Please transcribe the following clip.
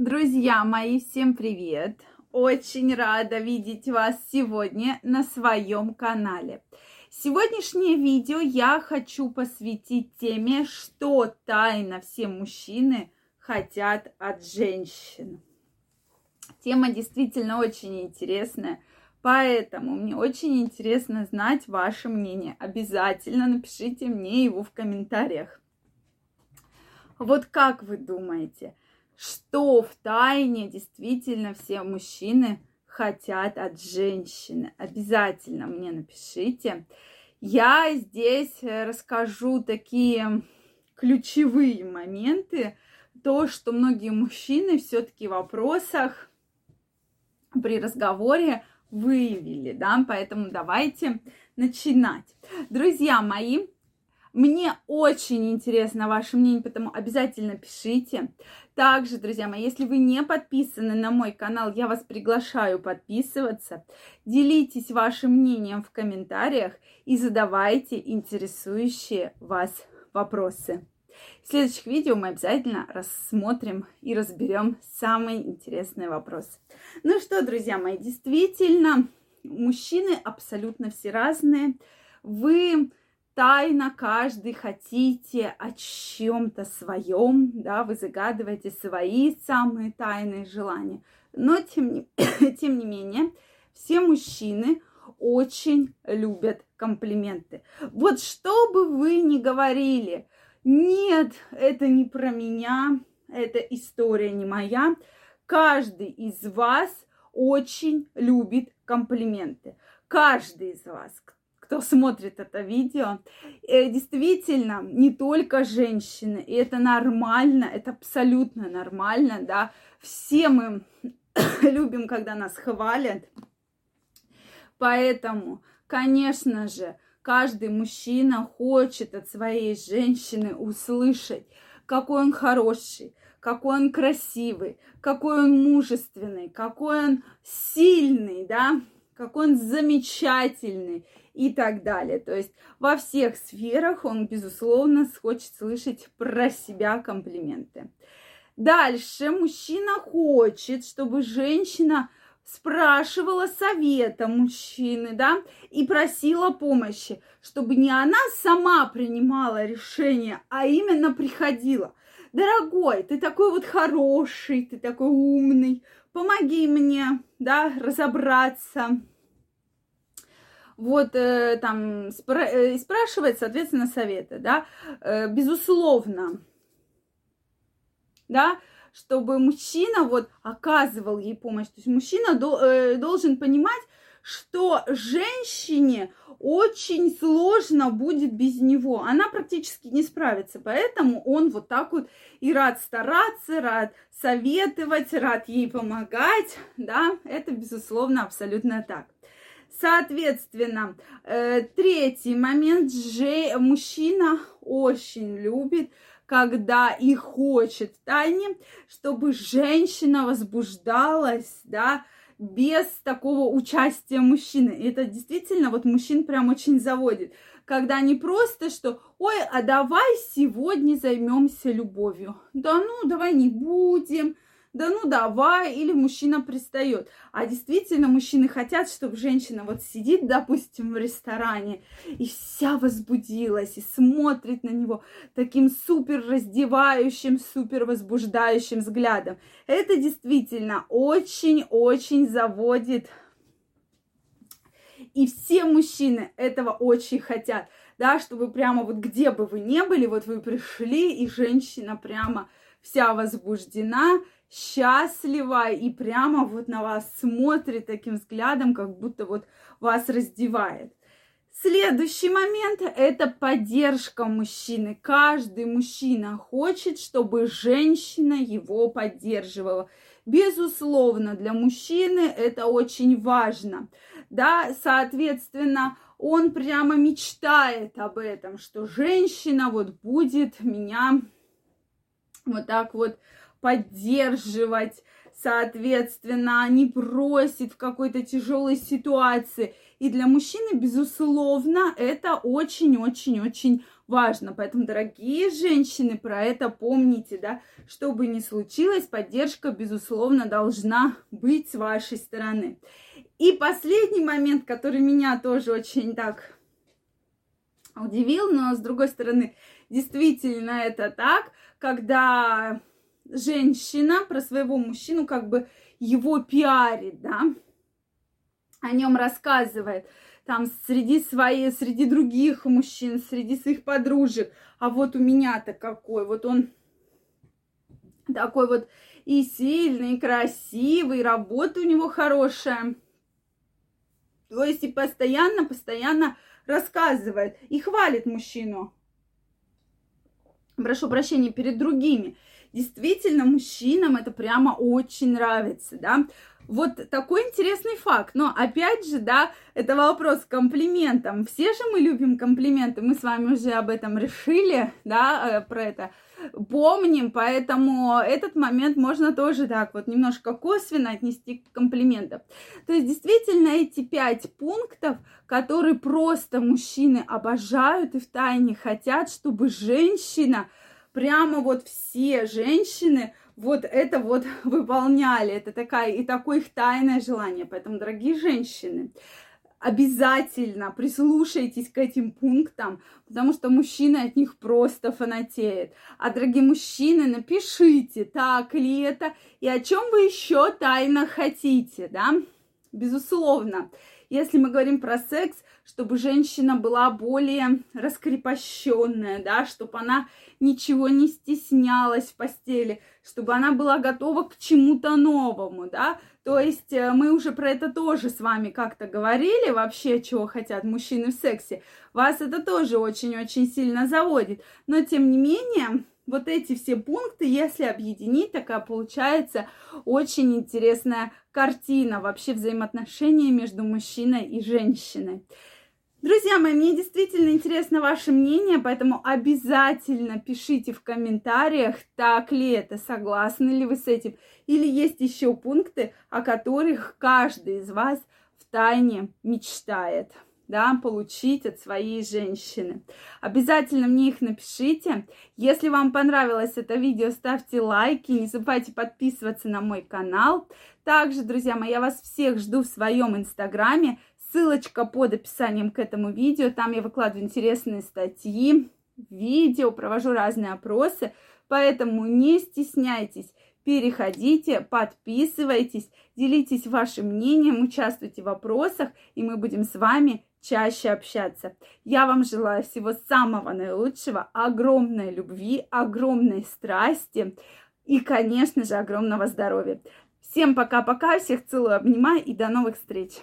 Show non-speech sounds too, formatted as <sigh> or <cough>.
Друзья мои, всем привет! Очень рада видеть вас сегодня на своем канале. Сегодняшнее видео я хочу посвятить теме, что тайно все мужчины хотят от женщин. Тема действительно очень интересная, поэтому мне очень интересно знать ваше мнение. Обязательно напишите мне его в комментариях. Вот как вы думаете, что в тайне действительно все мужчины хотят от женщины. Обязательно мне напишите. Я здесь э, расскажу такие ключевые моменты, то, что многие мужчины все-таки в вопросах при разговоре выявили, да, поэтому давайте начинать. Друзья мои, мне очень интересно ваше мнение, поэтому обязательно пишите. Также, друзья мои, если вы не подписаны на мой канал, я вас приглашаю подписываться. Делитесь вашим мнением в комментариях и задавайте интересующие вас вопросы. В следующих видео мы обязательно рассмотрим и разберем самые интересные вопросы. Ну что, друзья мои, действительно, мужчины абсолютно все разные. Вы тайно каждый хотите о чем-то своем, да, вы загадываете свои самые тайные желания. Но тем не, <coughs> тем не менее, все мужчины очень любят комплименты. Вот что бы вы ни говорили, нет, это не про меня, эта история не моя. Каждый из вас очень любит комплименты. Каждый из вас, кто смотрит это видео. Э, действительно, не только женщины, и это нормально, это абсолютно нормально, да. Все мы <coughs> любим, когда нас хвалят. Поэтому, конечно же, каждый мужчина хочет от своей женщины услышать, какой он хороший, какой он красивый, какой он мужественный, какой он сильный, да, какой он замечательный и так далее. То есть во всех сферах он, безусловно, хочет слышать про себя комплименты. Дальше мужчина хочет, чтобы женщина спрашивала совета мужчины, да, и просила помощи, чтобы не она сама принимала решение, а именно приходила. Дорогой, ты такой вот хороший, ты такой умный, помоги мне, да, разобраться, вот э, там спра- э, спрашивать, соответственно, советы, да, э, безусловно, да, чтобы мужчина вот оказывал ей помощь. То есть мужчина до, должен понимать, что женщине очень сложно будет без него. Она практически не справится. Поэтому он вот так вот и рад стараться, рад советовать, рад ей помогать. Да, это, безусловно, абсолютно так. Соответственно, э, третий момент. Же, мужчина очень любит, когда и хочет тайне, чтобы женщина возбуждалась, да, без такого участия мужчины. И это действительно вот мужчин прям очень заводит. Когда не просто, что, ой, а давай сегодня займемся любовью. Да ну, давай не будем да ну давай, или мужчина пристает. А действительно, мужчины хотят, чтобы женщина вот сидит, допустим, в ресторане и вся возбудилась, и смотрит на него таким супер раздевающим, супер возбуждающим взглядом. Это действительно очень-очень заводит. И все мужчины этого очень хотят, да, чтобы прямо вот где бы вы ни были, вот вы пришли, и женщина прямо вся возбуждена, счастлива и прямо вот на вас смотрит таким взглядом, как будто вот вас раздевает. Следующий момент – это поддержка мужчины. Каждый мужчина хочет, чтобы женщина его поддерживала. Безусловно, для мужчины это очень важно. Да, соответственно, он прямо мечтает об этом, что женщина вот будет меня вот так вот поддерживать, соответственно, не бросит в какой-то тяжелой ситуации. И для мужчины, безусловно, это очень-очень-очень важно. Поэтому, дорогие женщины, про это помните, да, что бы ни случилось, поддержка, безусловно, должна быть с вашей стороны. И последний момент, который меня тоже очень так удивил, но с другой стороны, действительно это так, когда женщина про своего мужчину как бы его пиарит, да, о нем рассказывает там среди своих, среди других мужчин, среди своих подружек. А вот у меня-то какой, вот он такой вот и сильный, и красивый, работа у него хорошая. То есть и постоянно, постоянно рассказывает и хвалит мужчину. Прошу прощения, перед другими. Действительно, мужчинам это прямо очень нравится, да. Вот такой интересный факт. Но опять же, да, это вопрос к комплиментам. Все же мы любим комплименты. Мы с вами уже об этом решили, да, э, про это помним, поэтому этот момент можно тоже так вот немножко косвенно отнести к комплиментам. То есть действительно эти пять пунктов, которые просто мужчины обожают и втайне хотят, чтобы женщина, прямо вот все женщины вот это вот <laughs> выполняли. Это такая и такое их тайное желание. Поэтому, дорогие женщины, обязательно прислушайтесь к этим пунктам, потому что мужчина от них просто фанатеет. А, дорогие мужчины, напишите, так ли это, и о чем вы еще тайно хотите, да? Безусловно, если мы говорим про секс, чтобы женщина была более раскрепощенная, да, чтобы она ничего не стеснялась в постели, чтобы она была готова к чему-то новому, да. То есть э, мы уже про это тоже с вами как-то говорили, вообще, чего хотят мужчины в сексе. Вас это тоже очень-очень сильно заводит. Но, тем не менее, вот эти все пункты, если объединить, такая получается очень интересная картина вообще взаимоотношений между мужчиной и женщиной. Друзья мои, мне действительно интересно ваше мнение, поэтому обязательно пишите в комментариях, так ли это, согласны ли вы с этим, или есть еще пункты, о которых каждый из вас в тайне мечтает да, получить от своей женщины. Обязательно мне их напишите. Если вам понравилось это видео, ставьте лайки, не забывайте подписываться на мой канал. Также, друзья мои, я вас всех жду в своем инстаграме. Ссылочка под описанием к этому видео. Там я выкладываю интересные статьи, видео, провожу разные опросы. Поэтому не стесняйтесь, переходите, подписывайтесь, делитесь вашим мнением, участвуйте в вопросах, и мы будем с вами чаще общаться. Я вам желаю всего самого наилучшего, огромной любви, огромной страсти и, конечно же, огромного здоровья. Всем пока-пока, всех целую, обнимаю и до новых встреч!